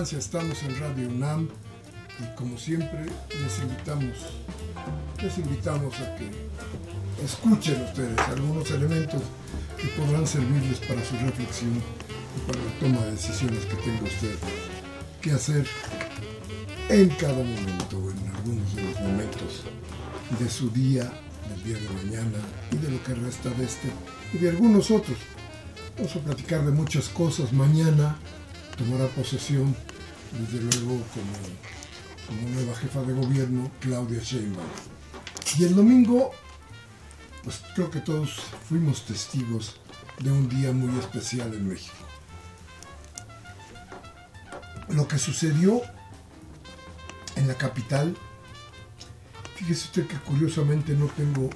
Estamos en Radio UNAM y como siempre les invitamos, les invitamos a que escuchen ustedes algunos elementos que podrán servirles para su reflexión y para la toma de decisiones que tenga usted que hacer en cada momento en algunos de los momentos de su día, del día de mañana y de lo que resta de este y de algunos otros. Vamos a platicar de muchas cosas. Mañana tomará posesión desde luego como, nueva jefa de gobierno, Claudia Sheinbaum. Y el domingo, pues creo que todos fuimos testigos de un día muy especial en México. Lo que sucedió en la capital, fíjese usted que curiosamente no tengo,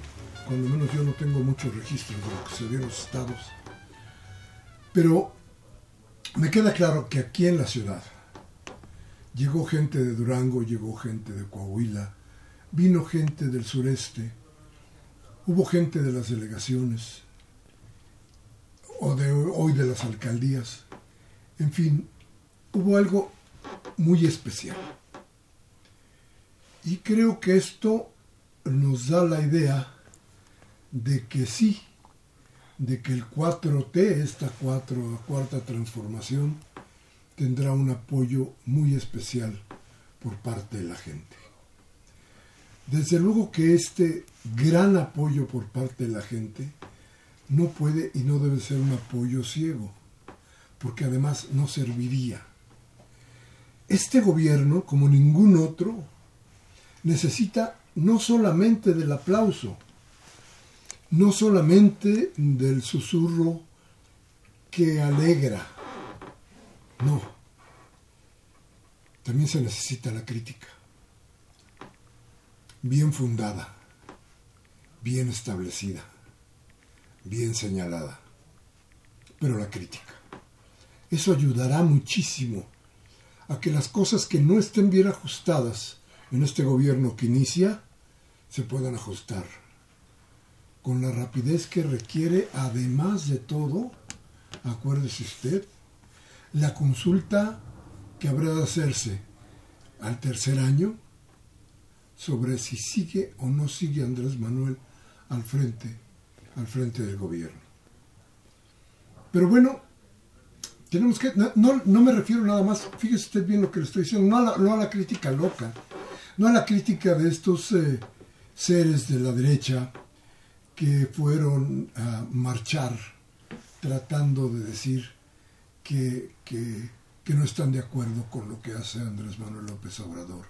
cuando menos yo no tengo muchos registros de lo que sucedió en los estados, pero me queda claro que aquí en la ciudad, Llegó gente de Durango, llegó gente de Coahuila, vino gente del sureste, hubo gente de las delegaciones, o de hoy de las alcaldías, en fin, hubo algo muy especial. Y creo que esto nos da la idea de que sí, de que el 4T, esta cuarta transformación, tendrá un apoyo muy especial por parte de la gente. Desde luego que este gran apoyo por parte de la gente no puede y no debe ser un apoyo ciego, porque además no serviría. Este gobierno, como ningún otro, necesita no solamente del aplauso, no solamente del susurro que alegra, no. También se necesita la crítica. Bien fundada, bien establecida, bien señalada. Pero la crítica. Eso ayudará muchísimo a que las cosas que no estén bien ajustadas en este gobierno que inicia se puedan ajustar con la rapidez que requiere, además de todo, acuérdese usted, la consulta que habrá de hacerse al tercer año sobre si sigue o no sigue Andrés Manuel al frente, al frente del gobierno. Pero bueno, tenemos que, no, me refiero nada más, fíjese usted bien lo que le estoy diciendo, no a la, crítica loca, no a la crítica de estos eh, seres de la derecha que fueron a marchar tratando de decir que, no están de acuerdo con lo que hace Andrés Manuel López Obrador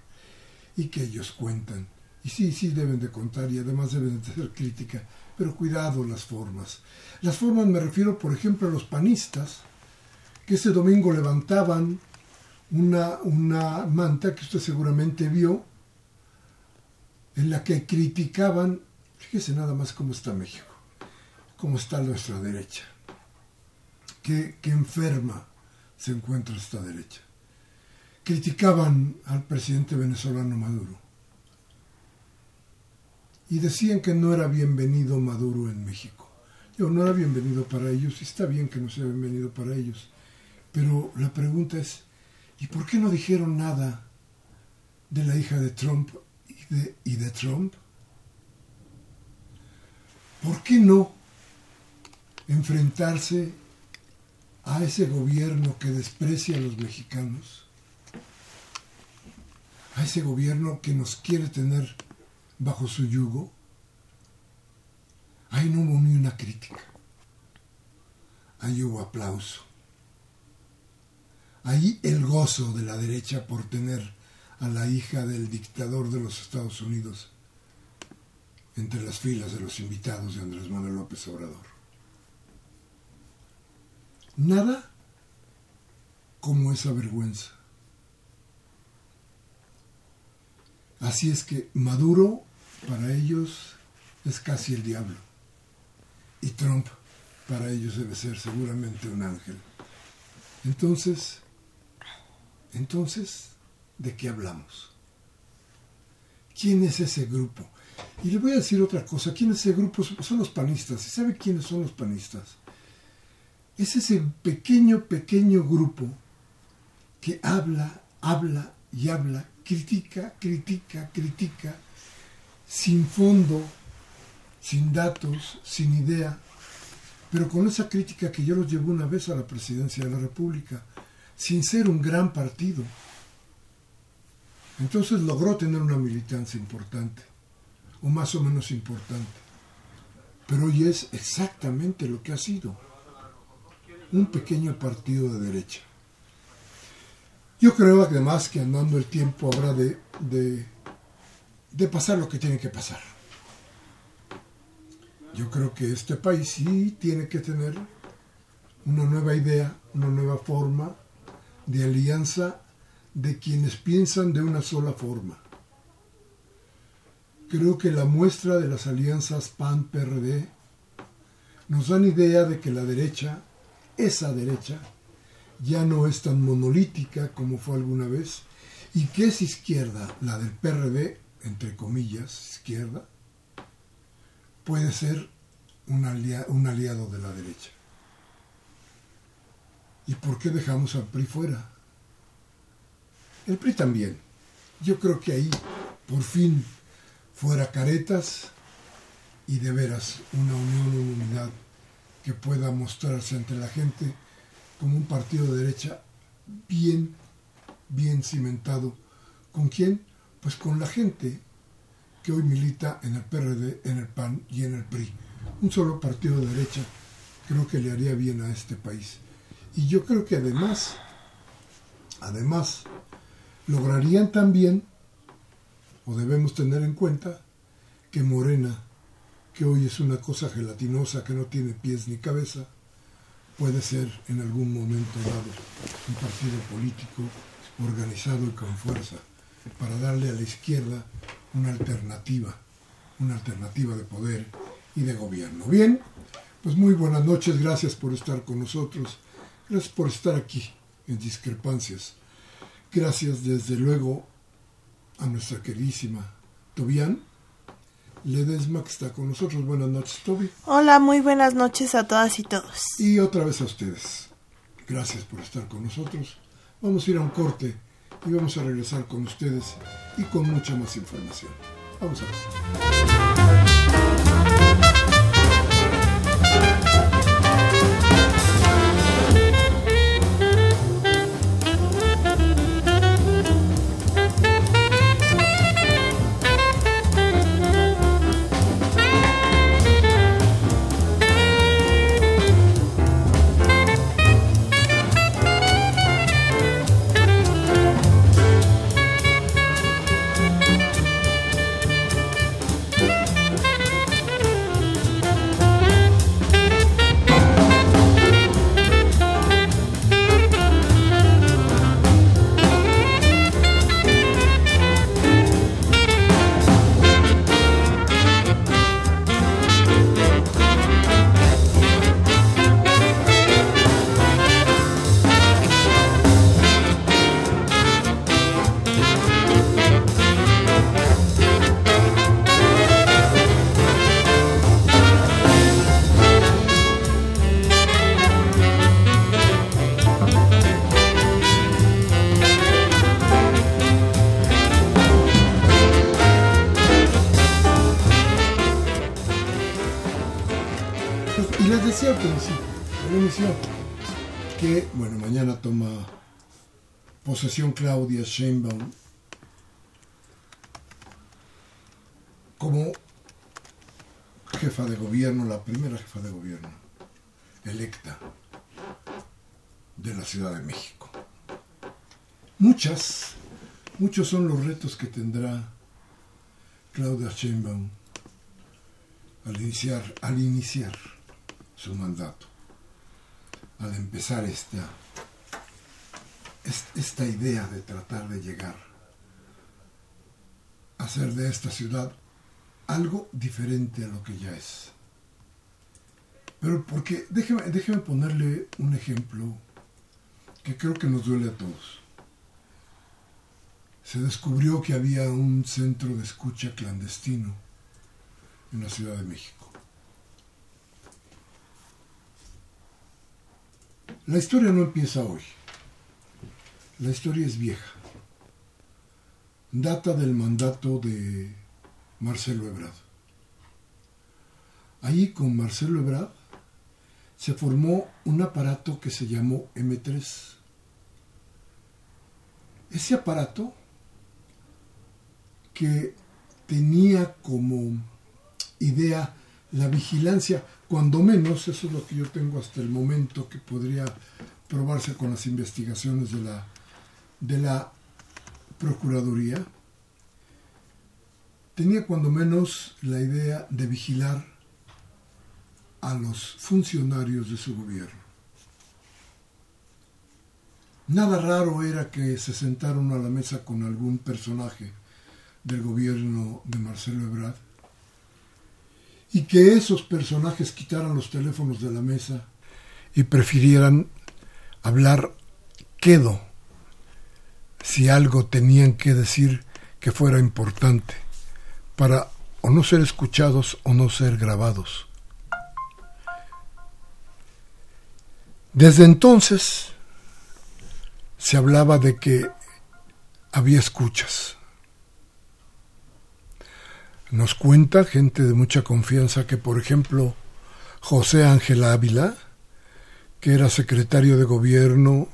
y que ellos cuentan. Y sí, sí deben de contar y además deben de hacer crítica, pero cuidado las formas. Las formas me refiero, por ejemplo, a los panistas, que ese domingo levantaban una, una manta que usted seguramente vio, en la que criticaban, fíjese nada más cómo está México, cómo está nuestra derecha, qué enferma se encuentra esta derecha. Criticaban al presidente venezolano Maduro y decían que no era bienvenido Maduro en México. Yo no era bienvenido para ellos, y está bien que no sea bienvenido para ellos, pero la pregunta es, ¿y por qué no dijeron nada de la hija de Trump y de Trump? ¿Por qué no enfrentarse a ese gobierno que desprecia a los mexicanos? A ese gobierno que nos quiere tener bajo su yugo, ahí no hubo ni una crítica, ahí hubo aplauso. Ahí el gozo de la derecha por tener a la hija del dictador de los Estados Unidos entre las filas de los invitados de Andrés Manuel López Obrador. Nada como esa vergüenza. Así es que Maduro para ellos es casi el diablo. Y Trump para ellos debe ser seguramente un ángel. Entonces, entonces, ¿de qué hablamos? ¿Quién es ese grupo? Y le voy a decir otra cosa. ¿Quién es ese grupo? Son los panistas. ¿Y sabe quiénes son los panistas? Es ese pequeño, pequeño grupo que habla, habla y habla, critica, critica, critica, sin fondo, sin datos, sin idea, pero con esa crítica que yo los llevó una vez a la presidencia de la República, sin ser un gran partido. Entonces logró tener una militancia importante, o más o menos importante. Pero hoy es exactamente lo que ha sido, un pequeño partido de derecha. Yo creo además que andando el tiempo habrá de, de pasar lo que tiene que pasar. Yo creo que este país sí tiene que tener una nueva idea, una nueva forma de alianza de quienes piensan de una sola forma. Creo que la muestra de las alianzas PAN-PRD nos dan idea de que la derecha, esa derecha, ya no es tan monolítica como fue alguna vez, y que es izquierda, la del PRD, entre comillas, izquierda, puede ser un, aliado de la derecha. ¿Y por qué dejamos al PRI fuera? El PRI también. Yo creo que ahí, por fin, fuera caretas y de veras una unión, una unidad que pueda mostrarse ante la gente como un partido de derecha bien, bien cimentado. ¿Con quién? Pues con la gente que hoy milita en el PRD, en el PAN y en el PRI. Un solo partido de derecha creo que le haría bien a este país. Y yo creo que además, además, lograrían también, o debemos tener en cuenta, que Morena, que hoy es una cosa gelatinosa que no tiene pies ni cabeza, puede ser en algún momento dado un partido político organizado y con fuerza para darle a la izquierda una alternativa, una alternativa de poder y de gobierno. Bien, pues muy buenas noches, gracias por estar con nosotros, gracias por estar aquí en Discrepancias. Gracias desde luego a nuestra queridísima Tobián Ledesma que está con nosotros. Buenas noches, Toby. Hola, muy buenas noches a todas y todos. Y otra vez a ustedes. Gracias por estar con nosotros. Vamos a ir a un corte y vamos a regresar con ustedes y con mucha más información. Vamos a ver. Claudia Sheinbaum como jefa de gobierno, la primera jefa de gobierno electa de la Ciudad de México. Muchas, muchos son los retos que tendrá Claudia Sheinbaum al iniciar, al iniciar su mandato, al empezar esta, esta idea de tratar de llegar a hacer de esta ciudad algo diferente a lo que ya es. Pero porque, déjeme, déjeme ponerle un ejemplo que creo que nos duele a todos. Se descubrió que había un centro de escucha clandestino en la Ciudad de México. La historia no empieza hoy. La historia es vieja. Data del mandato de Marcelo Ebrard. Allí con Marcelo Ebrard se formó un aparato que se llamó M3. Ese aparato que tenía como idea la vigilancia, cuando menos, eso es lo que yo tengo hasta el momento que podría probarse con las investigaciones de la, de la Procuraduría, tenía cuando menos la idea de vigilar a los funcionarios de su gobierno. Nada raro era que se sentaron a la mesa con algún personaje del gobierno de Marcelo Ebrard y que esos personajes quitaran los teléfonos de la mesa y prefirieran hablar quedo si algo tenían que decir que fuera importante para o no ser escuchados o no ser grabados. Desde entonces se hablaba de que había escuchas. Nos cuenta gente de mucha confianza que, por ejemplo, José Ángel Ávila, que era secretario de gobierno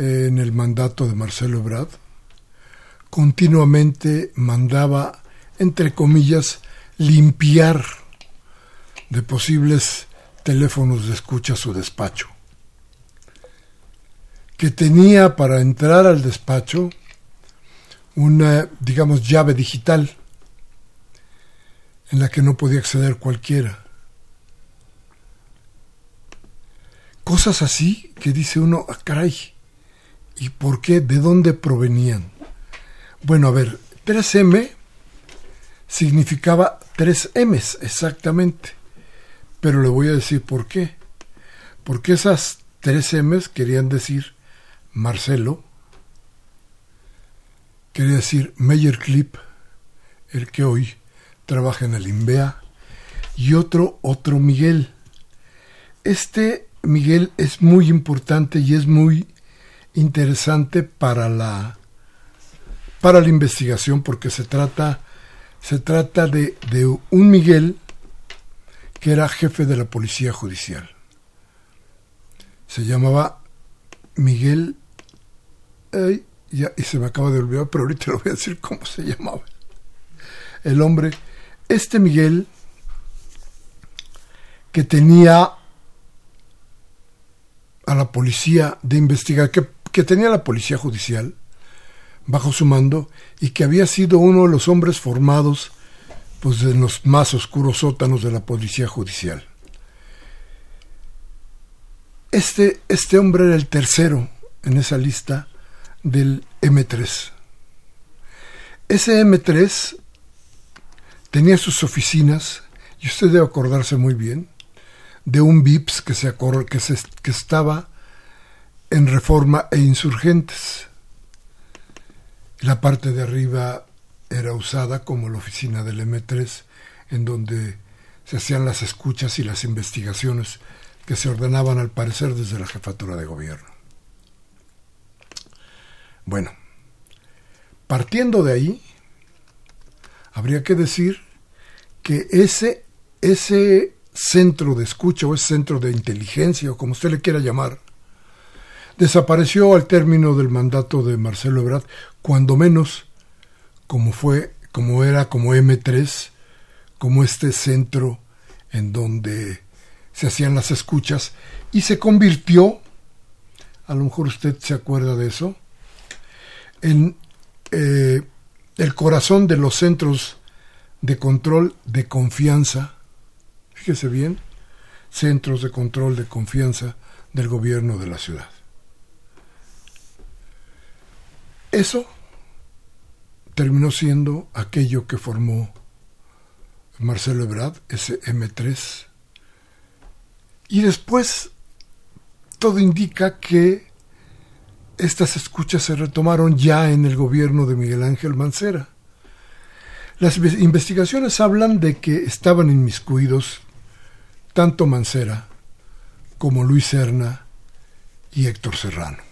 en el mandato de Marcelo Ebrard, continuamente mandaba entre comillas, limpiar de posibles teléfonos de escucha su despacho, que tenía para entrar al despacho una, digamos, llave digital en la que no podía acceder cualquiera. Cosas así que dice uno, ah, ¿y por qué? ¿De dónde provenían? Bueno, a ver, 3M significaba tres M's exactamente. Pero le voy a decir por qué. Porque esas tres M's querían decir Marcelo, quería decir Meyer Clip, el que hoy trabaja en el INVEA, y otro, otro Miguel. Este Miguel es muy importante y es muy interesante para la para la investigación porque se trata se trata de, un Miguel que era jefe de la policía judicial. Se llamaba Miguel... y se me acaba de olvidar, pero ahorita lo voy a decir cómo se llamaba. El hombre, este Miguel, que tenía a la policía de investigar, que, que tenía la policía judicial, bajo su mando y que había sido uno de los hombres formados pues en los más oscuros sótanos de la policía judicial. Este, este hombre era el tercero en esa lista del M3. Ese M3 tenía sus oficinas, y usted debe acordarse muy bien, de un VIPS que, se, que, se, que estaba en Reforma e Insurgentes. La parte de arriba era usada como la oficina del M3, en donde se hacían las escuchas y las investigaciones que se ordenaban al parecer desde la jefatura de gobierno. Bueno, partiendo de ahí, habría que decir que ese, ese centro de escucha o ese centro de inteligencia o como usted le quiera llamar, desapareció al término del mandato de Marcelo Ebrard, cuando menos como fue, como era como M3, como este centro en donde se hacían las escuchas y se convirtió, a lo mejor usted se acuerda de eso, en eh, el corazón de los centros de control de confianza, fíjese bien, centros de control de confianza del gobierno de la ciudad. Eso terminó siendo aquello que formó Marcelo Ebrard, ese M3. Y después todo indica que estas escuchas se retomaron ya en el gobierno de Miguel Ángel Mancera. Las investigaciones hablan de que estaban inmiscuidos tanto Mancera como Luis Serna y Héctor Serrano.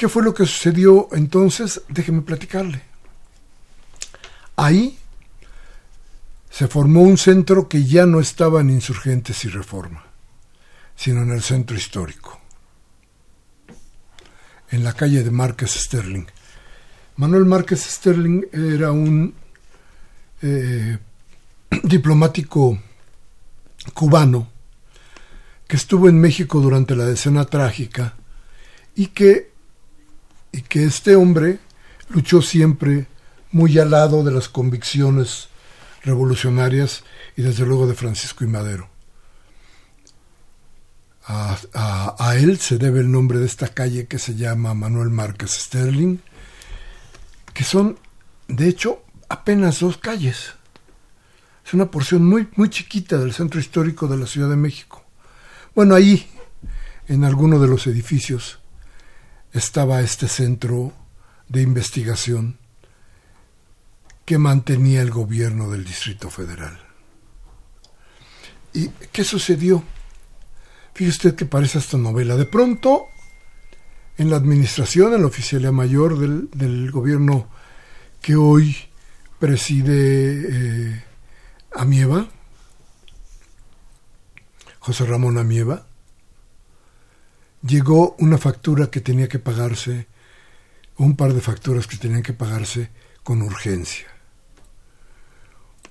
¿Qué fue lo que sucedió entonces? Déjeme platicarle. Ahí se formó un centro que ya no estaba en insurgentes y reforma, sino en el centro histórico, en la calle de Márquez Sterling. Manuel Márquez Sterling era un eh, diplomático cubano que estuvo en México durante la decena trágica y que, y que este hombre luchó siempre muy al lado de las convicciones revolucionarias y desde luego de Francisco y Madero. A, él se debe el nombre de esta calle que se llama Manuel Márquez Sterling, que son, de hecho, apenas dos calles. Es una porción muy, muy chiquita del centro histórico de la Ciudad de México. Bueno, ahí, en alguno de los edificios, estaba este centro de investigación que mantenía el gobierno del Distrito Federal. ¿Y qué sucedió? Fíjese usted que parece esta novela. De pronto, en la administración, en la oficialía mayor del, gobierno que hoy preside eh, Amieva, José Ramón Amieva, llegó una factura que tenía que pagarse, un par de facturas que tenían que pagarse con urgencia.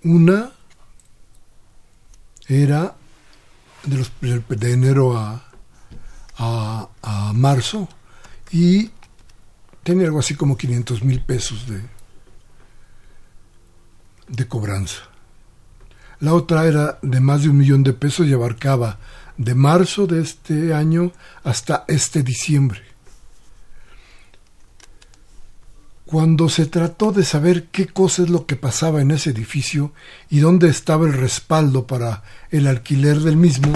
Una era de, los, de enero a, a, marzo y tenía algo así como 500 mil pesos de, de cobranza. La otra era de más de un millón de pesos y abarcaba de marzo de este año hasta este diciembre. Cuando se trató de saber qué cosa es lo que pasaba en ese edificio y dónde estaba el respaldo para el alquiler del mismo,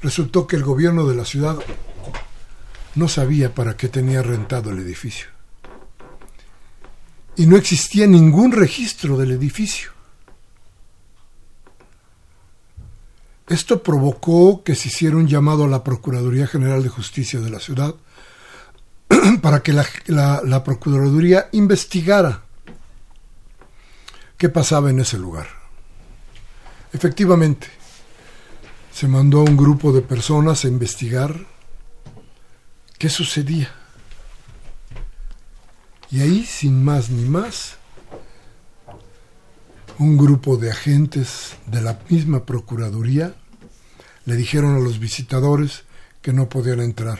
resultó que el gobierno de la ciudad no sabía para qué tenía rentado el edificio. Y no existía ningún registro del edificio. Esto provocó que se hiciera un llamado a la Procuraduría General de Justicia de la ciudad para que la, Procuraduría investigara qué pasaba en ese lugar. Efectivamente, se mandó a un grupo de personas a investigar qué sucedía. Y ahí, sin más ni más, un grupo de agentes de la misma Procuraduría le dijeron a los visitadores que no podían entrar,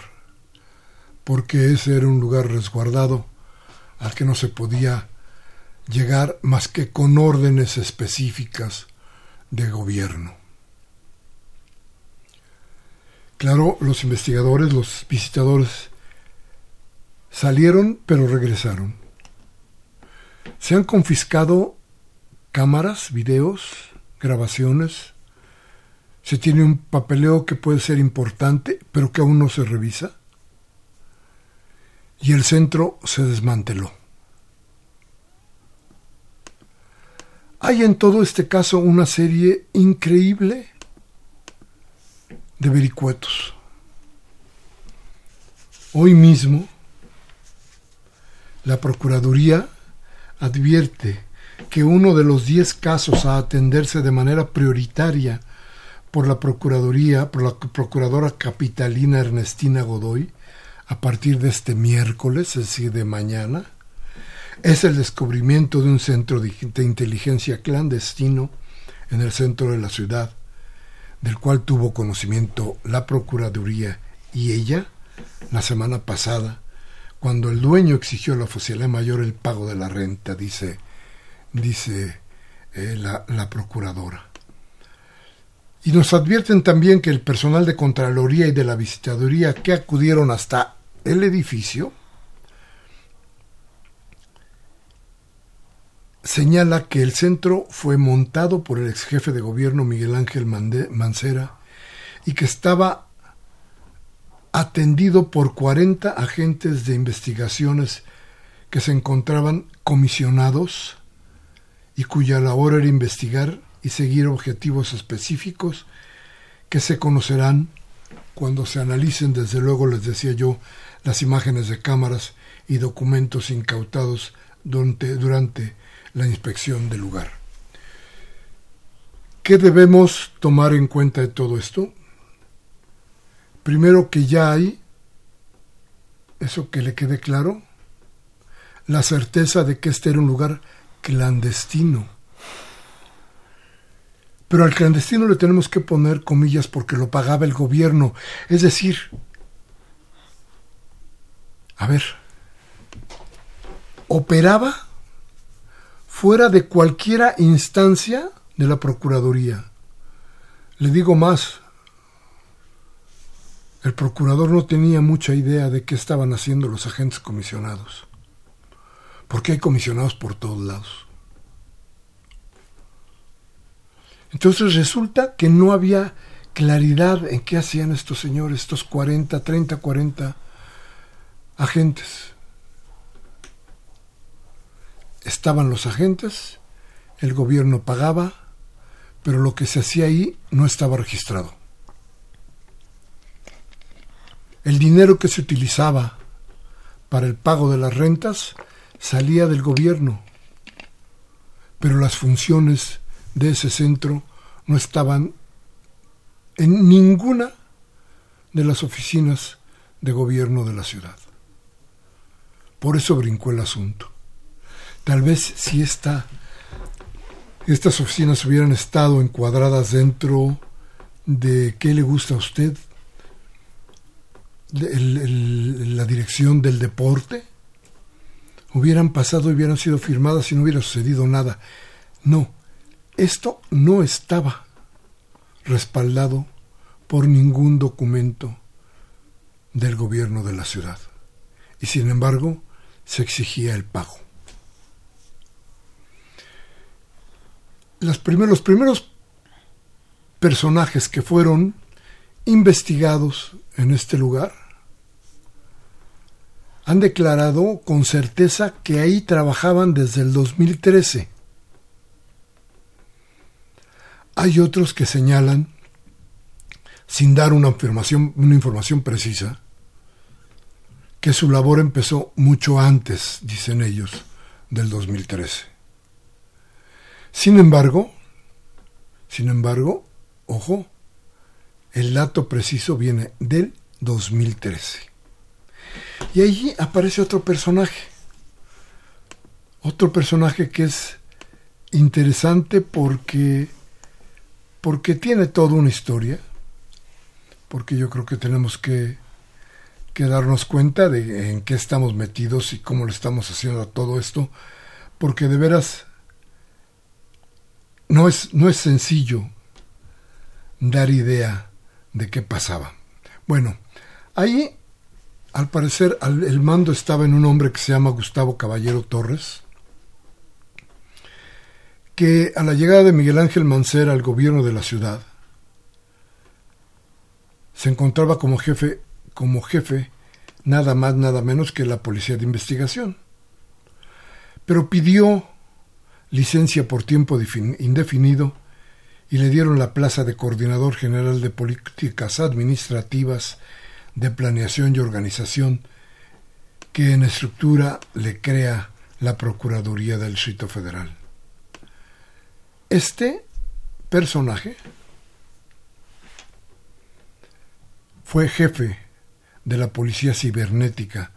porque ese era un lugar resguardado al que no se podía llegar más que con órdenes específicas de gobierno. Claro, los investigadores, los visitadores salieron pero regresaron. Se han confiscado cámaras, videos, grabaciones. Se tiene un papeleo que puede ser importante, pero que aún no se revisa. Y el centro se desmanteló. Hay en todo este caso una serie increíble de vericuetos. Hoy mismo, la Procuraduría advierte que uno de los diez casos a atenderse de manera prioritaria por la Procuraduría, por la Procuradora Capitalina Ernestina Godoy, a partir de este miércoles, es decir, de mañana, es el descubrimiento de un centro de inteligencia clandestino en el centro de la ciudad, del cual tuvo conocimiento la Procuraduría y ella la semana pasada, cuando el dueño exigió a la oficialía mayor el pago de la renta, dice, dice eh, la, la procuradora. Y nos advierten también que el personal de Contraloría y de la Visitaduría que acudieron hasta el edificio señala que el centro fue montado por el ex jefe de gobierno Miguel Ángel Mancera y que estaba atendido por 40 agentes de investigaciones que se encontraban comisionados y cuya labor era investigar y seguir objetivos específicos que se conocerán cuando se analicen, desde luego les decía yo, las imágenes de cámaras y documentos incautados durante, la inspección del lugar. ¿Qué debemos tomar en cuenta de todo esto? Primero que ya hay, eso que le quede claro, la certeza de que este era un lugar clandestino. Pero al clandestino le tenemos que poner comillas porque lo pagaba el gobierno. Es decir, a ver, operaba fuera de cualquiera instancia de la Procuraduría. Le digo más, el procurador no tenía mucha idea de qué estaban haciendo los agentes comisionados, porque hay comisionados por todos lados. Entonces resulta que no había claridad en qué hacían estos señores, estos 40, 30, 40 agentes estaban los agentes, el gobierno pagaba, pero lo que se hacía ahí no estaba registrado. El dinero que se utilizaba para el pago de las rentas salía del gobierno, pero las funciones de ese centro no estaban en ninguna de las oficinas de gobierno de la ciudad. Por eso brincó el asunto. Tal vez si esta, estas oficinas hubieran estado encuadradas dentro de qué le gusta a usted, la dirección del deporte, hubieran pasado y hubieran sido firmadas y no hubiera sucedido nada. No, esto no estaba respaldado por ningún documento del gobierno de la ciudad. Y sin embargo, se exigía el pago. los primeros personajes que fueron investigados en este lugar han declarado con certeza que ahí trabajaban desde el 2013. Hay otros que señalan, sin dar una, afirmación, una información precisa, que su labor empezó mucho antes, dicen ellos, del 2013. Sin embargo, sin embargo, ojo, el dato preciso viene del 2013. Y allí aparece otro personaje. Otro personaje que es interesante porque porque tiene toda una historia, porque yo creo que tenemos que, que darnos cuenta de en qué estamos metidos y cómo le estamos haciendo a todo esto, porque de veras no es, no es sencillo dar idea de qué pasaba. Bueno, ahí al parecer el mando estaba en un hombre que se llama Gustavo Caballero Torres, que a la llegada de Miguel Ángel Mancera al gobierno de la ciudad, se encontraba como jefe, como jefe nada más, nada menos que la policía de investigación. Pero pidió licencia por tiempo indefinido y le dieron la plaza de coordinador general de políticas administrativas, de planeación y organización, que en estructura le crea la Procuraduría del Distrito Federal. Este personaje fue jefe de la Policía Cibernética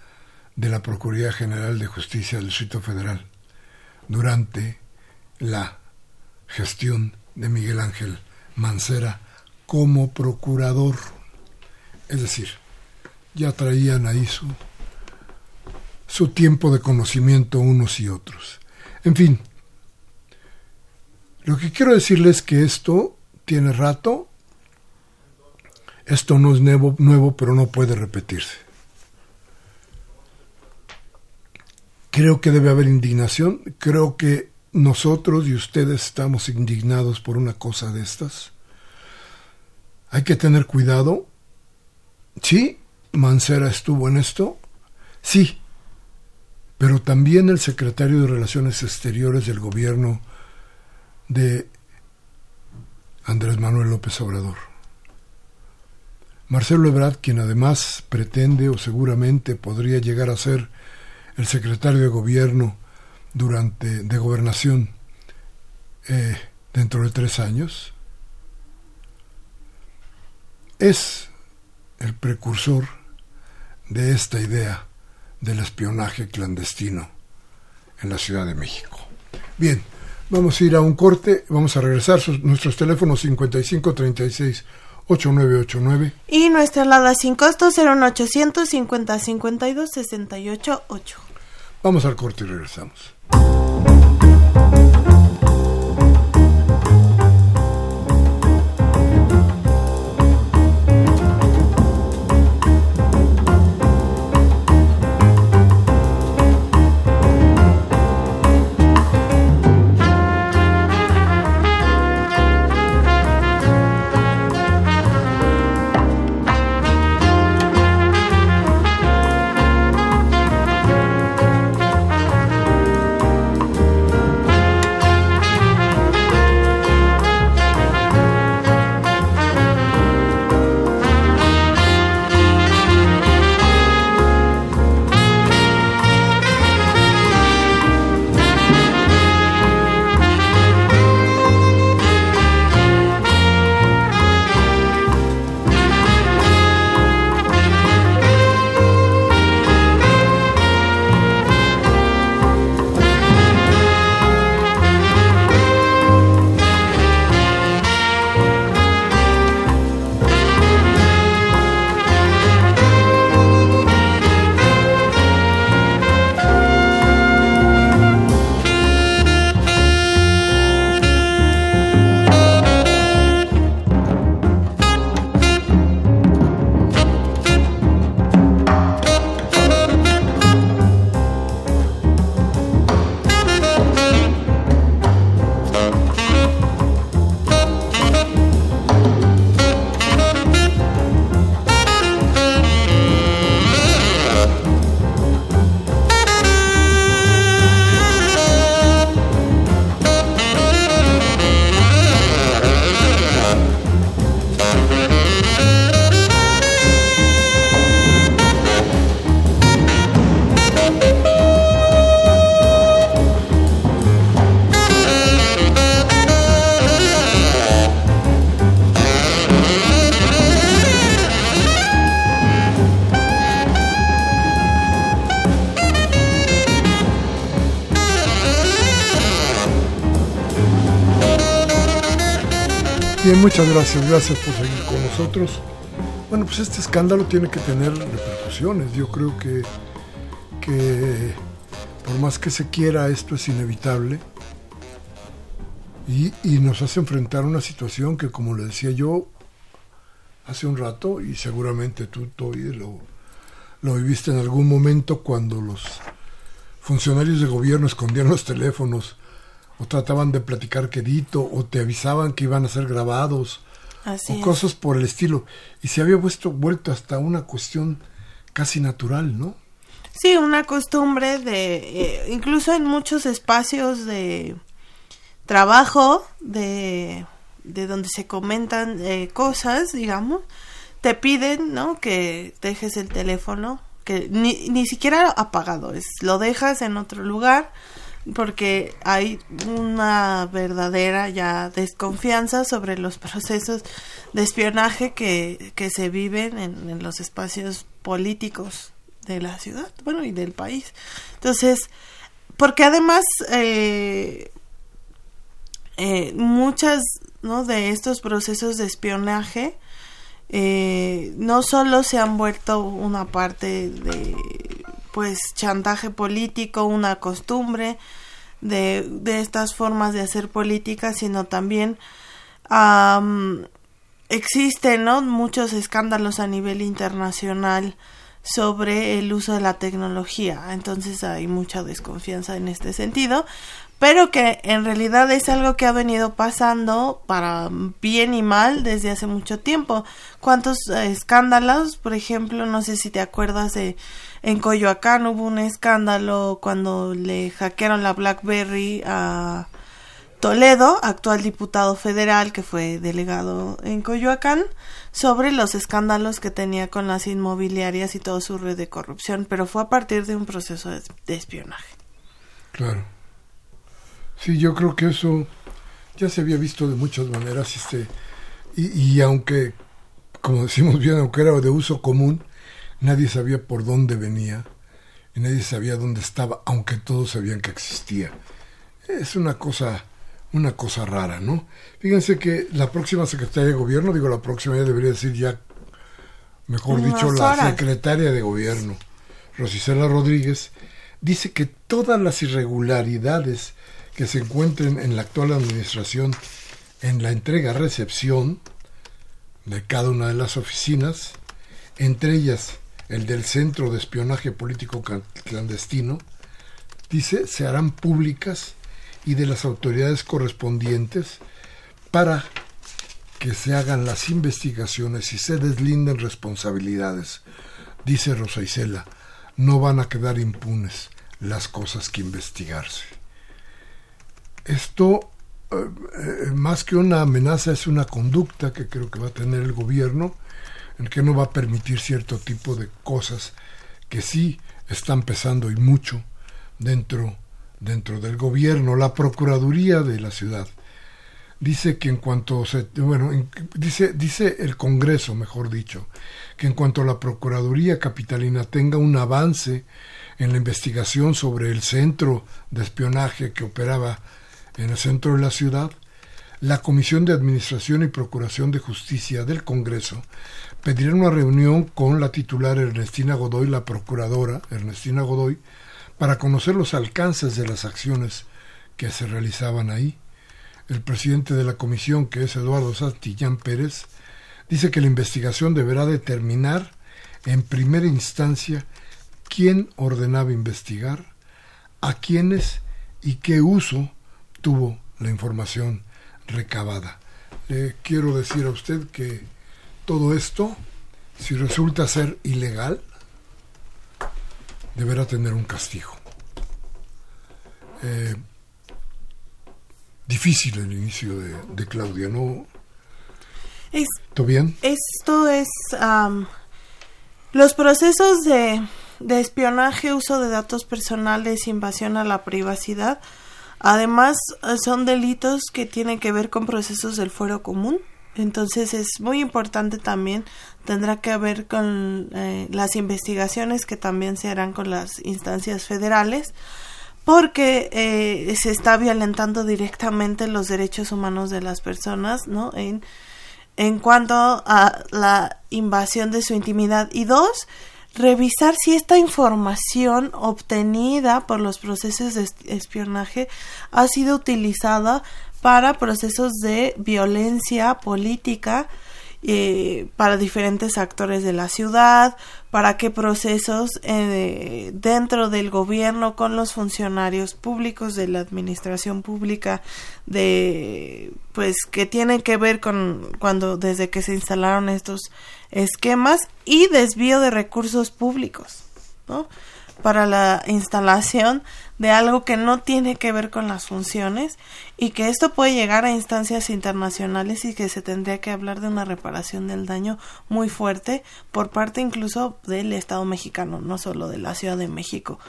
de la Procuraduría General de Justicia del Distrito Federal durante la gestión de Miguel Ángel Mancera como procurador. Es decir, ya traían ahí su, su tiempo de conocimiento unos y otros. En fin, lo que quiero decirles es que esto tiene rato, esto no es nuevo, nuevo pero no puede repetirse. Creo que debe haber indignación, creo que nosotros y ustedes estamos indignados por una cosa de estas. Hay que tener cuidado. Sí, Mancera estuvo en esto. Sí, pero también el secretario de Relaciones Exteriores del gobierno de Andrés Manuel López Obrador. Marcelo Ebrard, quien además pretende o seguramente podría llegar a ser el secretario de gobierno durante de gobernación eh, dentro de tres años, es el precursor de esta idea del espionaje clandestino en la Ciudad de México. Bien, vamos a ir a un corte, vamos a regresar nuestros teléfonos 5536 8989 y nuestra alada sin costo 01800 50 52 68 8. Vamos al corte y regresamos. Muchas gracias, gracias por seguir con nosotros. Bueno, pues este escándalo tiene que tener repercusiones. Yo creo que, que por más que se quiera, esto es inevitable. Y, nos hace enfrentar una situación que, como le decía yo hace un rato, y seguramente tú, Toby, lo, lo viviste en algún momento cuando los funcionarios de gobierno escondían los teléfonos o trataban de platicar quedito, o te avisaban que iban a ser grabados, o cosas por el estilo. Y se había vuelto, vuelto hasta una cuestión casi natural, ¿no? Sí, una costumbre de, eh, incluso en muchos espacios de trabajo, de, de donde se comentan eh, cosas, digamos, te piden, ¿no? Que dejes el teléfono, que ni, ni siquiera apagado, es, lo dejas en otro lugar porque hay una verdadera ya desconfianza sobre los procesos de espionaje que, que se viven en, los espacios políticos de la ciudad, bueno, y del país. Entonces, porque además eh, eh, muchas ¿no? de estos procesos de espionaje eh, no solo se han vuelto una parte de pues chantaje político, una costumbre de, de estas formas de hacer política, sino también existen ¿no? muchos escándalos a nivel internacional sobre el uso de la tecnología. Entonces hay mucha desconfianza en este sentido, pero que en realidad es algo que ha venido pasando para bien y mal desde hace mucho tiempo. ¿Cuántos eh, escándalos? Por ejemplo, no sé si te acuerdas de en Coyoacán hubo un escándalo cuando le hackearon la BlackBerry a Toledo, actual diputado federal que fue delegado en Coyoacán, sobre los escándalos que tenía con las inmobiliarias y todo su red de corrupción, pero fue a partir de un proceso de, espionaje. Claro. Sí, yo creo que eso ya se había visto de muchas maneras, este, y, y aunque, como decimos bien, aunque era de uso común, nadie sabía por dónde venía y nadie sabía dónde estaba, aunque todos sabían que existía. Es una cosa una cosa rara, ¿no? Fíjense que la próxima secretaria de gobierno, digo la próxima, ya debería decir ya, mejor dicho, la secretaria de gobierno, Rosicela Rodríguez, dice que todas las irregularidades que se encuentren en la actual administración en la entrega-recepción de cada una de las oficinas, entre ellas el del Centro de Espionaje Político Clandestino, dice, se harán públicas y de las autoridades correspondientes para que se hagan las investigaciones y se deslinden responsabilidades. Dice Rosa Isela, no van a quedar impunes las cosas que investigarse. Esto, eh, eh, más que una amenaza, es una conducta que creo que va a tener el gobierno, en que no va a permitir cierto tipo de cosas que sí están pesando y mucho dentro dentro del gobierno, la Procuraduría de la ciudad. Dice que en cuanto se, bueno, dice, dice el Congreso, mejor dicho, que en cuanto la Procuraduría Capitalina tenga un avance en la investigación sobre el centro de espionaje que operaba en el centro de la ciudad, la Comisión de Administración y Procuración de Justicia del Congreso pedirá una reunión con la titular Ernestina Godoy, la procuradora Ernestina Godoy, para conocer los alcances de las acciones que se realizaban ahí. El presidente de la comisión, que es Eduardo Santillán Pérez, dice que la investigación deberá determinar en primera instancia quién ordenaba investigar, a quiénes y qué uso tuvo la información recabada. Le quiero decir a usted que todo esto, si resulta ser ilegal, deberá tener un castigo. Eh, difícil el inicio de, Claudia, ¿no? Es, ¿Todo bien? Esto es los procesos de, de espionaje, uso de datos personales, invasión a la privacidad. Además, son delitos que tienen que ver con procesos del fuero común. Entonces es muy importante también, tendrá que ver con eh, las investigaciones que también se harán con las instancias federales, porque eh, se está violentando directamente los derechos humanos de las personas, ¿no? En, en cuanto a la invasión de su intimidad. Y dos, revisar si esta información obtenida por los procesos de espionaje ha sido utilizada para procesos de violencia política eh, para diferentes actores de la ciudad, para qué procesos eh, dentro del gobierno con los funcionarios públicos de la administración pública de pues que tienen que ver con cuando desde que se instalaron estos esquemas y desvío de recursos públicos, ¿no? para la instalación de algo que no tiene que ver con las funciones y que esto puede llegar a instancias internacionales y que se tendría que hablar de una reparación del daño muy fuerte por parte incluso del Estado mexicano, no solo de la Ciudad de México,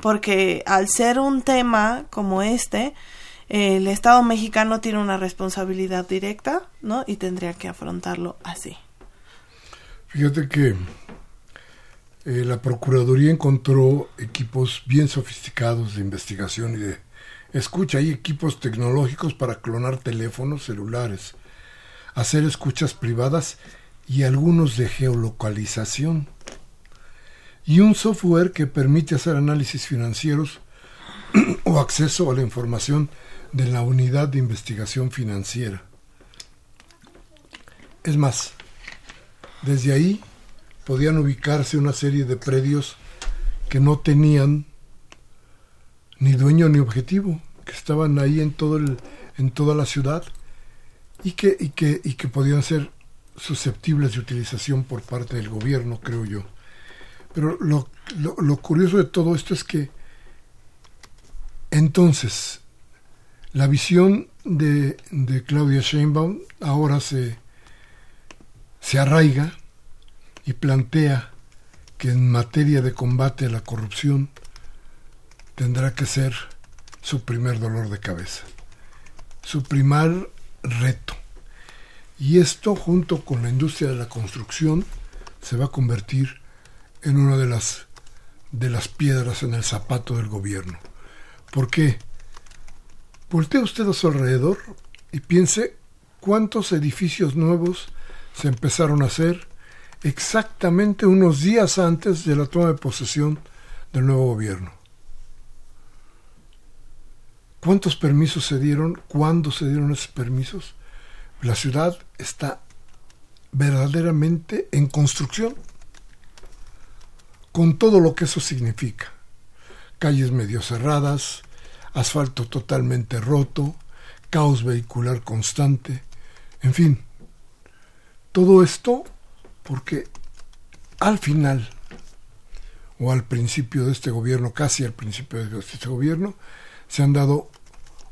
porque al ser un tema como este, el Estado mexicano tiene una responsabilidad directa, ¿no? Y tendría que afrontarlo así. Fíjate que eh, la Procuraduría encontró equipos bien sofisticados de investigación y de escucha. Hay equipos tecnológicos para clonar teléfonos celulares, hacer escuchas privadas y algunos de geolocalización. Y un software que permite hacer análisis financieros o acceso a la información de la unidad de investigación financiera. Es más, desde ahí podían ubicarse una serie de predios que no tenían ni dueño ni objetivo, que estaban ahí en todo el, en toda la ciudad y que, y que, y que podían ser susceptibles de utilización por parte del gobierno, creo yo. Pero lo, lo, lo curioso de todo esto es que entonces la visión de, de Claudia Sheinbaum ahora se, se arraiga y plantea que en materia de combate a la corrupción tendrá que ser su primer dolor de cabeza, su primer reto. Y esto junto con la industria de la construcción se va a convertir en una de las de las piedras en el zapato del gobierno. ¿Por qué? Voltee usted a su alrededor y piense cuántos edificios nuevos se empezaron a hacer exactamente unos días antes de la toma de posesión del nuevo gobierno. ¿Cuántos permisos se dieron? ¿Cuándo se dieron esos permisos? La ciudad está verdaderamente en construcción, con todo lo que eso significa. Calles medio cerradas, asfalto totalmente roto, caos vehicular constante, en fin. Todo esto porque al final, o al principio de este gobierno, casi al principio de este gobierno, se han dado,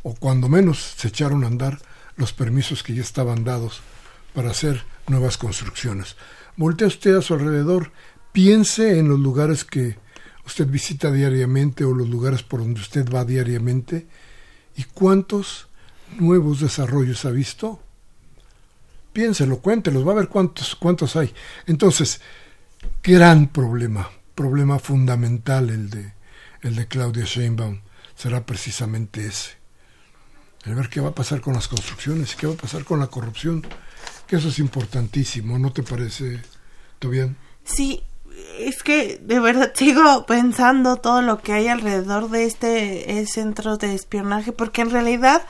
o cuando menos se echaron a andar los permisos que ya estaban dados para hacer nuevas construcciones. Voltea usted a su alrededor, piense en los lugares que usted visita diariamente o los lugares por donde usted va diariamente y cuántos nuevos desarrollos ha visto. Piénselo, cuéntelos, va a ver cuántos, cuántos hay. Entonces, gran problema, problema fundamental el de, el de Claudia Sheinbaum, será precisamente ese. El ver qué va a pasar con las construcciones, qué va a pasar con la corrupción, que eso es importantísimo, ¿no te parece, Tobián? Sí, es que de verdad sigo pensando todo lo que hay alrededor de este centro de espionaje, porque en realidad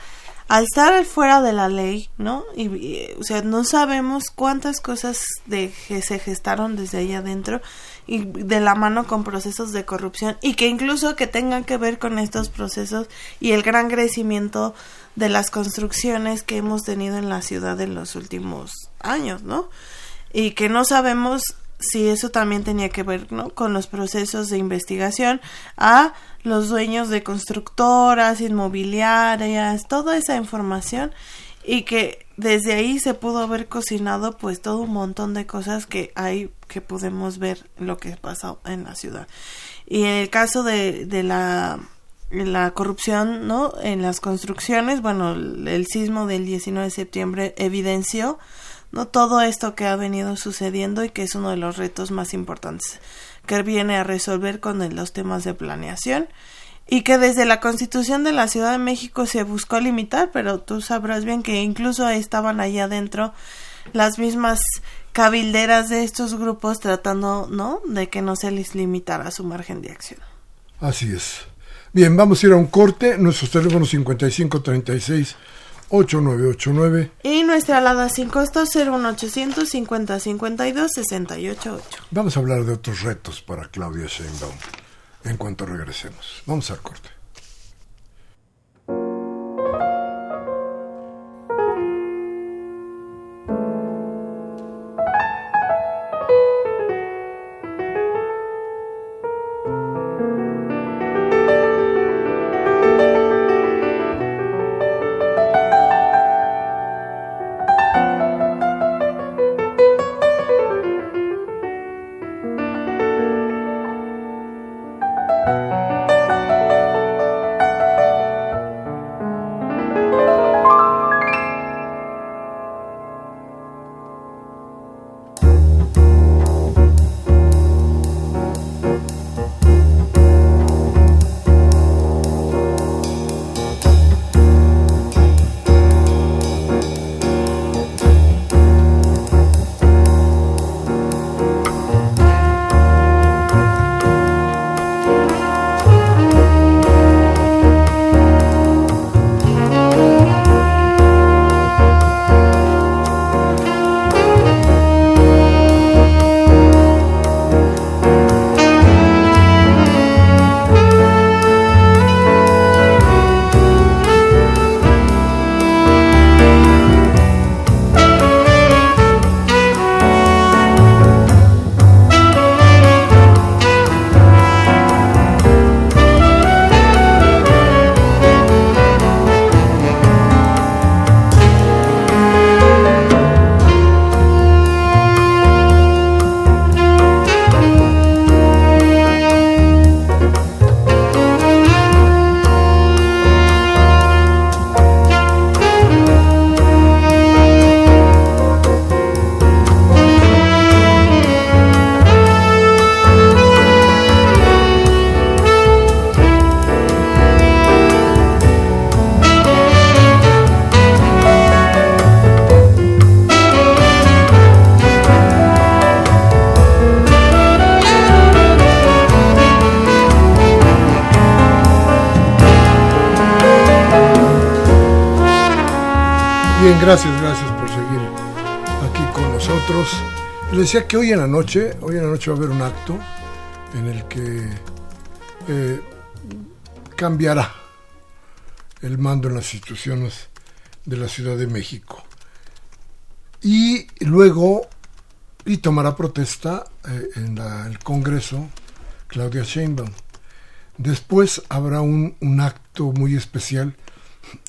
al estar fuera de la ley, ¿no? Y, o sea, no sabemos cuántas cosas de que se gestaron desde ahí adentro y de la mano con procesos de corrupción y que incluso que tengan que ver con estos procesos y el gran crecimiento de las construcciones que hemos tenido en la ciudad en los últimos años, ¿no? Y que no sabemos si eso también tenía que ver ¿no? con los procesos de investigación a los dueños de constructoras, inmobiliarias, toda esa información y que desde ahí se pudo haber cocinado pues todo un montón de cosas que hay que podemos ver lo que pasó en la ciudad. Y en el caso de, de la la corrupción, ¿no? En las construcciones, bueno, el sismo del 19 de septiembre evidenció no todo esto que ha venido sucediendo y que es uno de los retos más importantes que viene a resolver con los temas de planeación y que desde la Constitución de la Ciudad de México se buscó limitar, pero tú sabrás bien que incluso estaban allá adentro las mismas cabilderas de estos grupos tratando, ¿no?, de que no se les limitara su margen de acción. Así es. Bien, vamos a ir a un corte. Nuestros teléfonos 5536 8989. Y nuestra alada sin costo 01800 50 52 688. Vamos a hablar de otros retos para Claudia Sheinbaum en cuanto regresemos. Vamos al corte. Gracias, gracias por seguir aquí con nosotros. Les decía que hoy en la noche, hoy en la noche va a haber un acto en el que eh, cambiará el mando en las instituciones de la Ciudad de México. Y luego, y tomará protesta eh, en el Congreso Claudia Sheinbaum. Después habrá un, un acto muy especial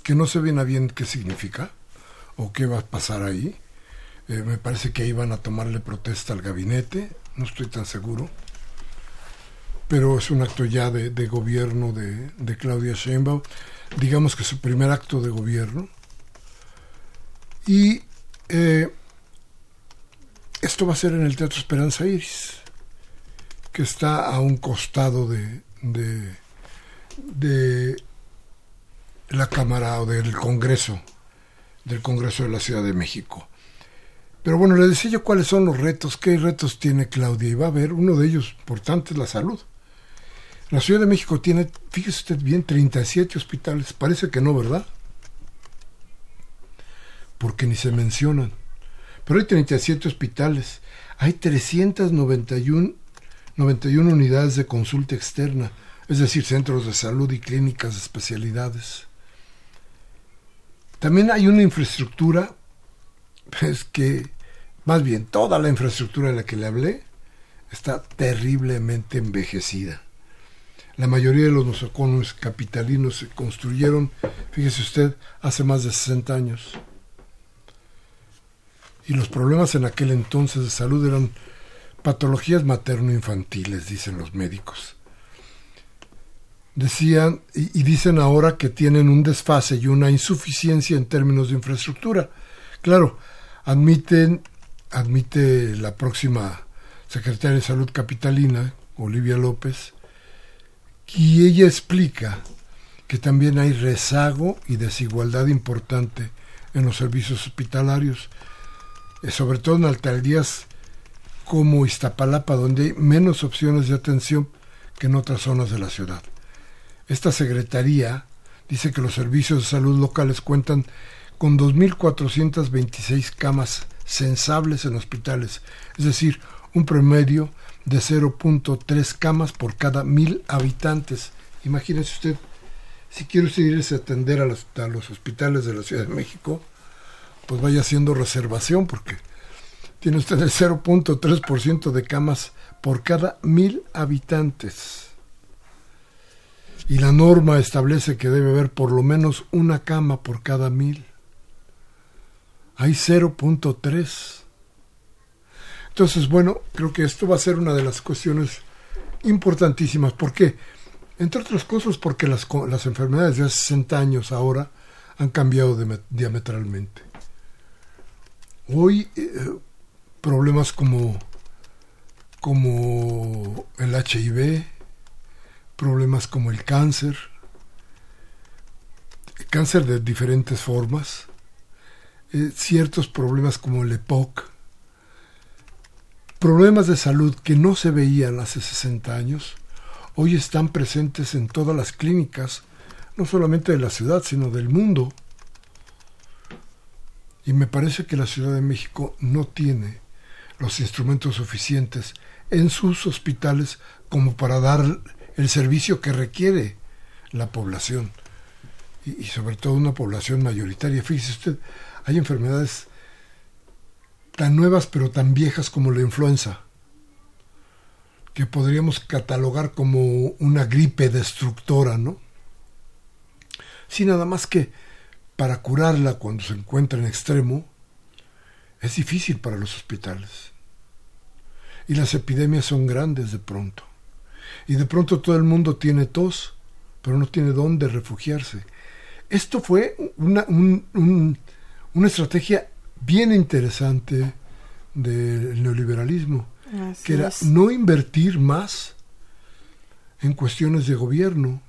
que no se viene a bien qué significa o qué va a pasar ahí. Eh, me parece que van a tomarle protesta al gabinete, no estoy tan seguro. Pero es un acto ya de, gobierno de, Claudia Sheinbaum, digamos que su primer acto de gobierno. Y eh, esto va a ser en el Teatro Esperanza Iris, que está a un costado de la Cámara o del Congreso del Congreso de la Ciudad de México. Pero bueno, le decía yo cuáles son los retos, qué retos tiene Claudia, y va a haber uno de ellos importante, la salud. La Ciudad de México tiene, fíjese usted bien, 37 hospitales, parece que no, ¿verdad? Porque ni se mencionan. Pero hay 37 hospitales, hay 391 91 unidades de consulta externa, es decir, centros de salud y clínicas de especialidades. También hay una infraestructura, pues que, más bien, toda la infraestructura de la que le hablé está terriblemente envejecida. La mayoría de los nosoconos capitalinos se construyeron, fíjese usted, hace más de 60 años. Y los problemas en aquel entonces de salud eran patologías materno-infantiles, dicen los médicos decían y, dicen ahora que tienen un desfase y una insuficiencia en términos de infraestructura. Claro, admiten, admite la próxima secretaria de Salud capitalina, Olivia López, y ella explica que también hay rezago y desigualdad importante en los servicios hospitalarios, eh, sobre todo en alcaldías como Iztapalapa, donde hay menos opciones de atención que en otras zonas de la ciudad. Esta secretaría dice que los servicios de salud locales cuentan con 2.426 camas sensables en hospitales, es decir, un promedio de 0.3 camas por cada mil habitantes. Imagínese usted, si quiere usted irse a atender a los, a los hospitales de la Ciudad de México, pues vaya haciendo reservación porque tiene usted el 0.3% de camas por cada mil habitantes y la norma establece que debe haber por lo menos una cama por cada mil. Hay 0.3. Entonces, bueno, creo que esto va a ser una de las cuestiones importantísimas. ¿Por qué? Entre otras cosas porque las, las enfermedades de hace 60 años ahora han cambiado diametralmente. Hoy eh, problemas como, como el HIV, problemas como el cáncer, cáncer de diferentes formas, eh, ciertos problemas como el EPOC, problemas de salud que no se veían hace 60 años, hoy están presentes en todas las clínicas, no solamente de la ciudad, sino del mundo. Y me parece que la Ciudad de México no tiene los instrumentos suficientes en sus hospitales como para dar el servicio que requiere la población y, sobre todo una población mayoritaria. Fíjese usted, hay enfermedades tan nuevas pero tan viejas como la influenza, que podríamos catalogar como una gripe destructora, ¿no? Sí, nada más que para curarla cuando se encuentra en extremo, es difícil para los hospitales. Y las epidemias son grandes de pronto y de pronto todo el mundo tiene tos, pero no tiene dónde refugiarse. Esto fue una, una estrategia bien interesante del neoliberalismo, que era no invertir más en cuestiones de gobierno,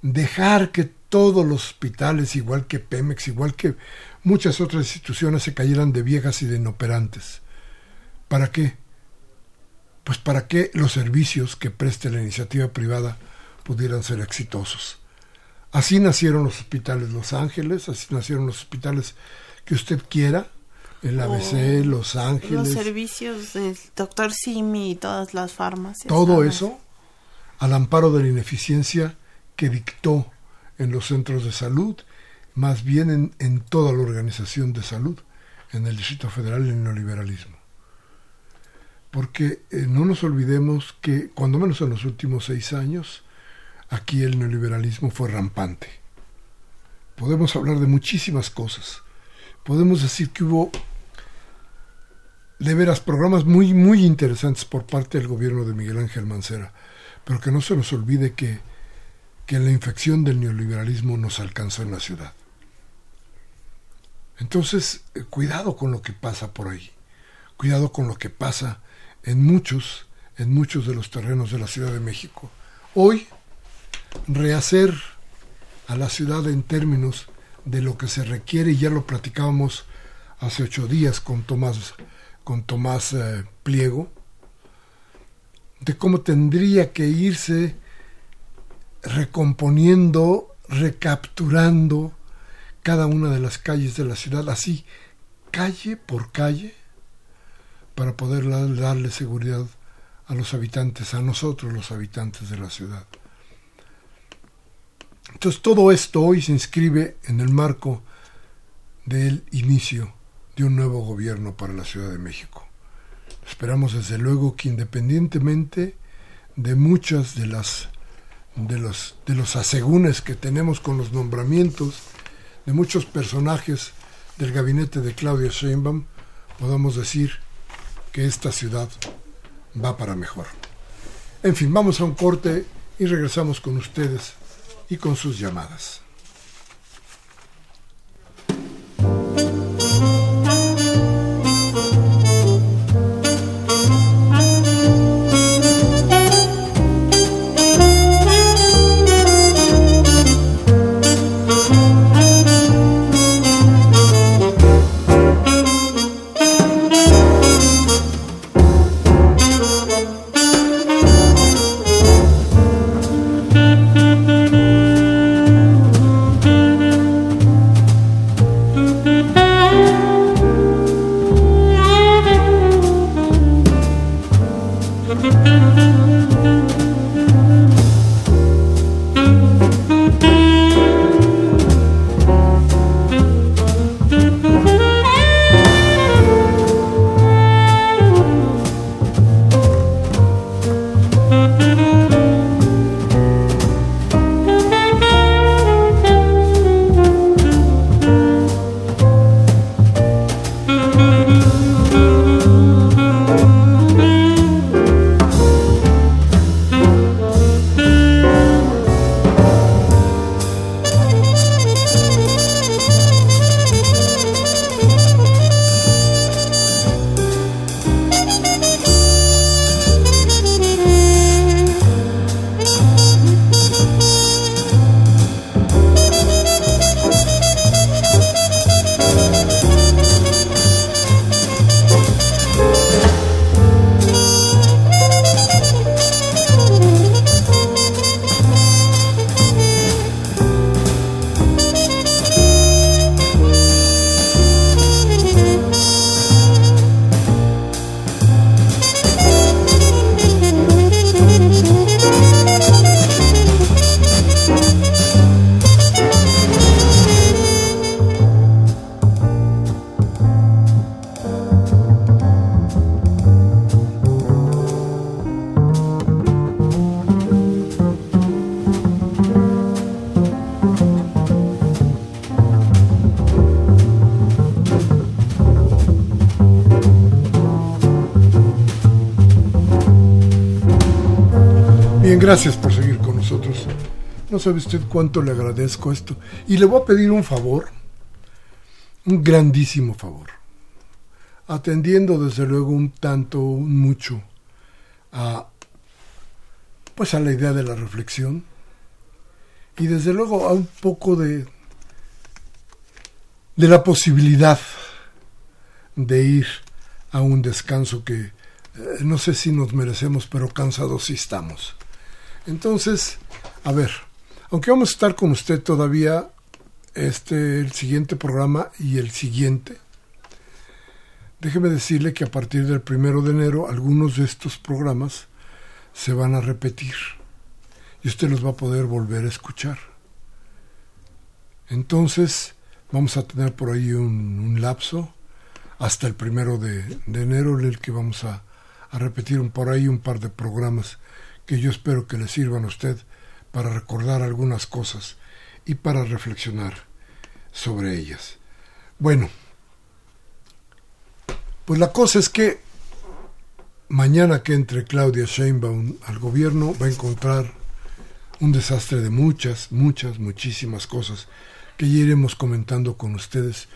dejar que todos los hospitales, igual que Pemex, igual que muchas otras instituciones, se cayeran de viejas y de inoperantes. ¿Para qué? Pues para que los servicios que preste la iniciativa privada pudieran ser exitosos. Así nacieron los hospitales Los Ángeles, así nacieron los hospitales que usted quiera, el ABC, Los Ángeles. Los servicios del doctor Simi y todas las farmacias. Todo eso al amparo de la ineficiencia que dictó en los centros de salud, más bien en, en toda la organización de salud, en el Distrito Federal el neoliberalismo. Porque eh, no nos olvidemos que, cuando menos en los últimos seis años, aquí el neoliberalismo fue rampante. Podemos hablar de muchísimas cosas. Podemos decir que hubo de veras programas muy, muy interesantes por parte del gobierno de Miguel Ángel Mancera, pero que no se nos olvide que, que la infección del neoliberalismo nos alcanzó en la ciudad. Entonces, eh, cuidado con lo que pasa por ahí, cuidado con lo que pasa en muchos, en muchos de los terrenos de la Ciudad de México. Hoy, rehacer a la ciudad en términos de lo que se requiere, ya lo platicábamos hace ocho días con Tomás con Tomás eh, Pliego, de cómo tendría que irse recomponiendo, recapturando cada una de las calles de la ciudad, así, calle por calle, para poder darle seguridad a los habitantes, a nosotros los habitantes de la ciudad. Entonces todo esto hoy se inscribe en el marco del inicio de un nuevo gobierno para la Ciudad de México. Esperamos desde luego que independientemente de muchas de las de los de los asegúnes que tenemos con los nombramientos de muchos personajes del gabinete de Claudia Sheinbaum, podamos decir que esta ciudad va para mejor. En fin, vamos a un corte y regresamos con ustedes y con sus llamadas. Gracias por seguir con nosotros. No sabe usted cuánto le agradezco esto. Y le voy a pedir un favor, un grandísimo favor, atendiendo desde luego un tanto, un mucho, a, pues a la idea de la reflexión y desde luego a un poco de, de la posibilidad de ir a un descanso que eh, no sé si nos merecemos, pero cansados sí estamos. Entonces, a ver, aunque vamos a estar con usted todavía este, el siguiente programa y el siguiente. Déjeme decirle que a partir del primero de enero algunos de estos programas se van a repetir y usted los va a poder volver a escuchar. Entonces, vamos a tener por ahí un, lapso hasta el primero de, enero en el que vamos a, a repetir por ahí un par de programas que yo espero que le sirvan a usted para recordar algunas cosas y para reflexionar sobre ellas. Bueno, pues la cosa es que mañana que entre Claudia Sheinbaum al gobierno va a encontrar un desastre de muchas, muchas, muchísimas cosas que ya iremos comentando con ustedes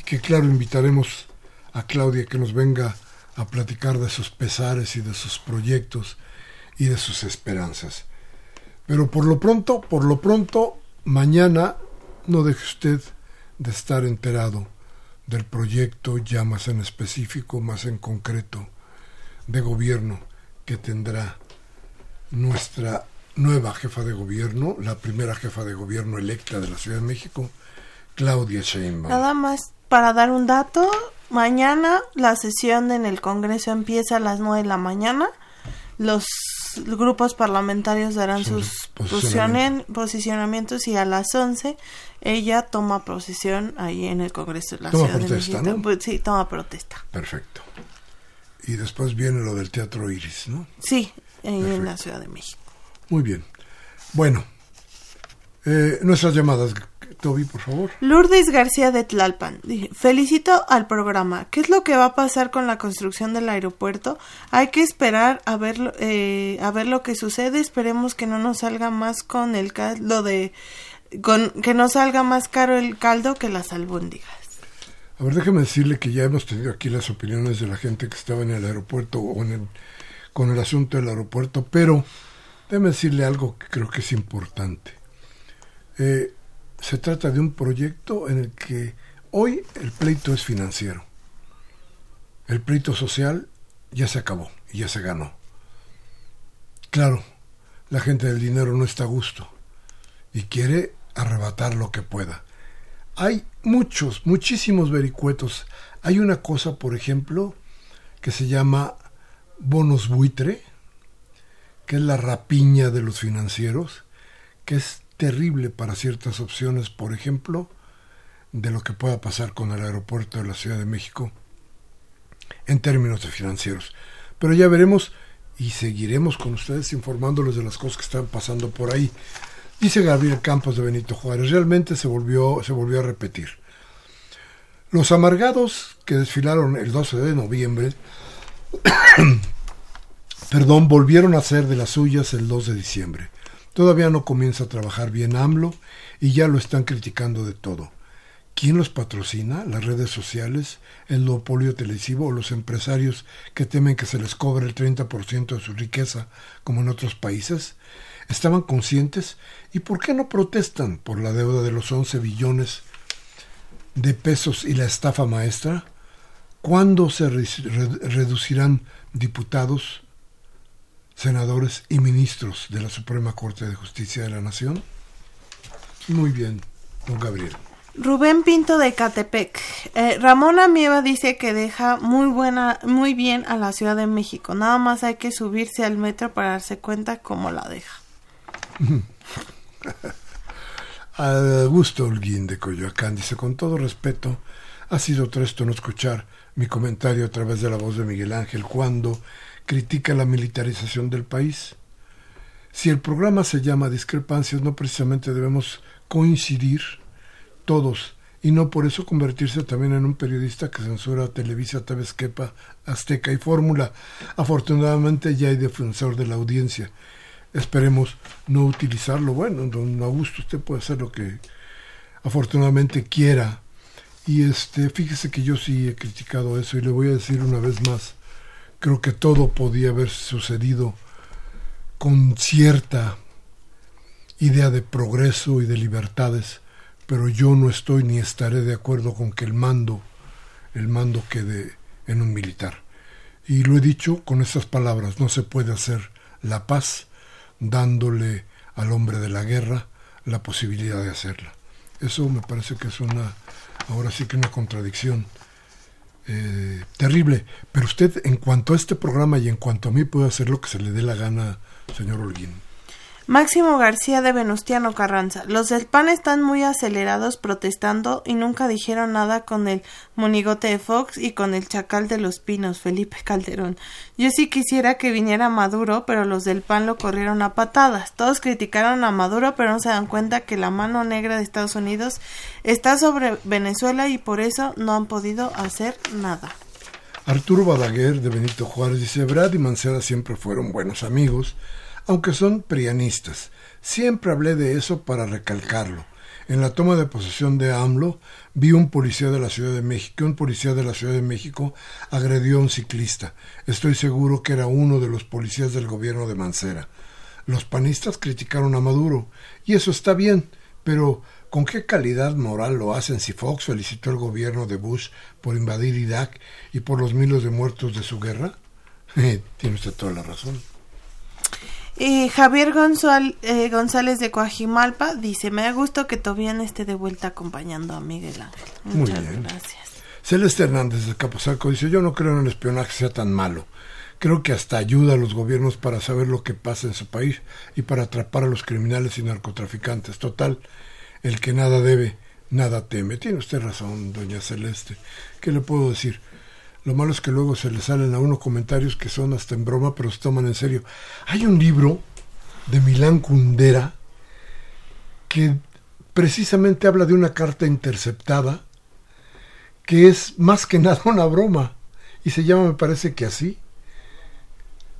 y que claro invitaremos a Claudia que nos venga a platicar de sus pesares y de sus proyectos y de sus esperanzas. Pero por lo pronto, por lo pronto, mañana no deje usted de estar enterado del proyecto ya más en específico, más en concreto, de gobierno que tendrá nuestra nueva jefa de gobierno, la primera jefa de gobierno electa de la Ciudad de México, Claudia Sheinbaum. Nada más para dar un dato, mañana la sesión en el Congreso empieza a las 9 de la mañana. Los grupos parlamentarios darán sus posicionamientos y a las 11 ella toma posición ahí en el Congreso de la Ciudad de México. Pues, sí, toma protesta. Perfecto. Y después viene lo del Teatro Iris, ¿no? Sí, en la Ciudad de México. Muy bien. Bueno, eh, nuestras llamadas, Toby, por favor. Lourdes García de Tlalpan. Felicito al programa. ¿Qué es lo que va a pasar con la construcción del aeropuerto? Hay que esperar a ver, eh, a ver lo que sucede. Esperemos que no nos salga más con el caldo de... Con, que no salga más caro el caldo que las albóndigas. A ver, déjeme decirle que ya hemos tenido aquí las opiniones de la gente que estaba en el aeropuerto o en el, con el asunto del aeropuerto, pero déjeme decirle algo que creo que es importante. Eh, se trata de un proyecto en el que hoy el pleito es financiero. El pleito social ya se acabó y ya se ganó. Claro, la gente del dinero no está a gusto y quiere arrebatar lo que pueda. Hay muchos, muchísimos vericuetos. Hay una cosa, por ejemplo, que se llama bonos buitre, que es la rapiña de los financieros, que es terrible para ciertas opciones, por ejemplo, de lo que pueda pasar con el aeropuerto de la Ciudad de México en términos de financieros. Pero ya veremos y seguiremos con ustedes informándoles de las cosas que están pasando por ahí. Dice Gabriel Campos de Benito Juárez, realmente se volvió, se volvió a repetir. Los amargados que desfilaron el 12 de noviembre, perdón, volvieron a ser de las suyas el 2 de diciembre. Todavía no comienza a trabajar bien AMLO y ya lo están criticando de todo. ¿Quién los patrocina? ¿Las redes sociales? ¿El duopolio televisivo o los empresarios que temen que se les cobre el 30% de su riqueza como en otros países? ¿Estaban conscientes? ¿Y por qué no protestan por la deuda de los 11 billones de pesos y la estafa maestra? ¿Cuándo se reducirán diputados senadores y ministros de la Suprema Corte de Justicia de la Nación? Muy bien, don Gabriel. Rubén Pinto de Catepec. Eh, Ramón Amieva dice que deja muy buena, muy bien a la Ciudad de México. Nada más hay que subirse al metro para darse cuenta cómo la deja. Augusto Holguín de Coyoacán dice con todo respeto, ha sido tresto no escuchar mi comentario a través de la voz de Miguel Ángel cuando critica la militarización del país. Si el programa se llama Discrepancias, no precisamente debemos coincidir todos y no por eso convertirse también en un periodista que censura Televisa, TV Azteca y Fórmula. Afortunadamente ya hay defensor de la audiencia. Esperemos no utilizarlo. Bueno, don Augusto, usted puede hacer lo que afortunadamente quiera. Y este, fíjese que yo sí he criticado eso y le voy a decir una vez más Creo que todo podía haber sucedido con cierta idea de progreso y de libertades, pero yo no estoy ni estaré de acuerdo con que el mando, el mando quede en un militar. Y lo he dicho con estas palabras, no se puede hacer la paz dándole al hombre de la guerra la posibilidad de hacerla. Eso me parece que es una, ahora sí que una contradicción eh, terrible. Pero usted, en cuanto a este programa y en cuanto a mí, puede hacer lo que se le dé la gana, señor Holguín. Máximo García de Venustiano Carranza. Los del PAN están muy acelerados protestando y nunca dijeron nada con el monigote de Fox y con el chacal de los pinos, Felipe Calderón. Yo sí quisiera que viniera Maduro, pero los del PAN lo corrieron a patadas. Todos criticaron a Maduro, pero no se dan cuenta que la mano negra de Estados Unidos está sobre Venezuela y por eso no han podido hacer nada. Arturo Badaguer de Benito Juárez dice, Brad y Mancera siempre fueron buenos amigos aunque son prianistas. Siempre hablé de eso para recalcarlo. En la toma de posesión de AMLO vi un policía de la Ciudad de México, un policía de la Ciudad de México agredió a un ciclista. Estoy seguro que era uno de los policías del gobierno de Mancera. Los panistas criticaron a Maduro, y eso está bien, pero ¿con qué calidad moral lo hacen si Fox felicitó al gobierno de Bush por invadir Irak y por los miles de muertos de su guerra? Tiene usted toda la razón. Y Javier eh, González de Coajimalpa dice, me da gusto que Tobián esté de vuelta acompañando a Miguel Ángel. Muchas gracias. Celeste Hernández de Capozalco dice, yo no creo en el espionaje sea tan malo. Creo que hasta ayuda a los gobiernos para saber lo que pasa en su país y para atrapar a los criminales y narcotraficantes. Total, el que nada debe, nada teme. Tiene usted razón, doña Celeste. ¿Qué le puedo decir? Lo malo es que luego se le salen a uno comentarios que son hasta en broma, pero se toman en serio. Hay un libro de Milán Kundera que precisamente habla de una carta interceptada que es más que nada una broma y se llama me parece que así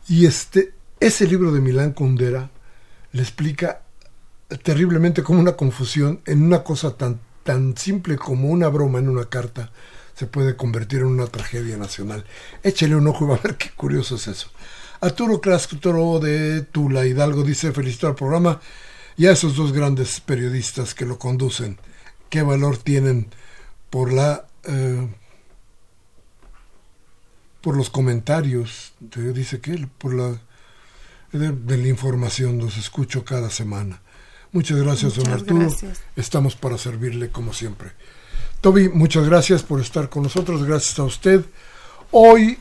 y este ese libro de Milán Kundera le explica terriblemente como una confusión en una cosa tan tan simple como una broma en una carta se puede convertir en una tragedia nacional. Échele un ojo y va a ver qué curioso es eso. Arturo Clascutoro de Tula Hidalgo dice felicito al programa y a esos dos grandes periodistas que lo conducen. ¿Qué valor tienen por la... Eh, por los comentarios, dice que por la de, la información, los escucho cada semana. Muchas gracias, don Arturo. Estamos para servirle como siempre. Toby, muchas gracias por estar con nosotros, gracias a usted. Hoy,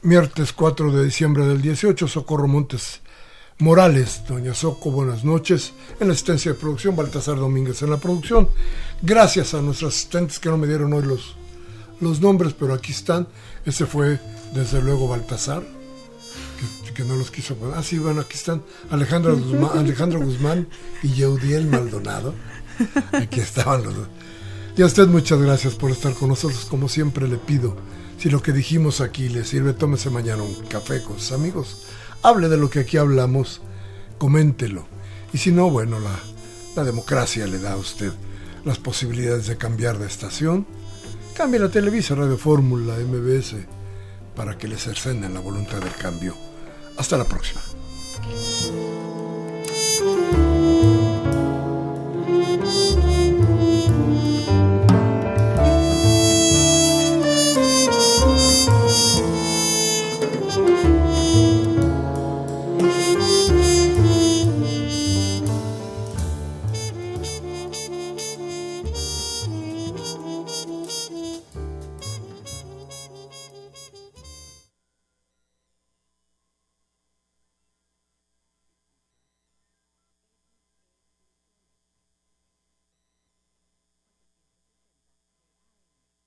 miércoles 4 de diciembre del 18, Socorro Montes Morales, doña Soco, buenas noches. En la asistencia de producción, Baltasar Domínguez en la producción. Gracias a nuestros asistentes que no me dieron hoy los, los nombres, pero aquí están. Ese fue, desde luego, Baltasar, que, no los quiso poner. Ah, sí, bueno, aquí están Alejandro Guzmán, Alejandro Guzmán y Yeudiel Maldonado. Aquí estaban los dos. Y a usted muchas gracias por estar con nosotros. Como siempre le pido, si lo que dijimos aquí le sirve, tómese mañana un café con sus amigos. Hable de lo que aquí hablamos, coméntelo. Y si no, bueno, la, democracia le da a usted las posibilidades de cambiar de estación. Cambie la Televisa, Radio Fórmula, MBS, para que le cercenen la voluntad del cambio. Hasta la próxima.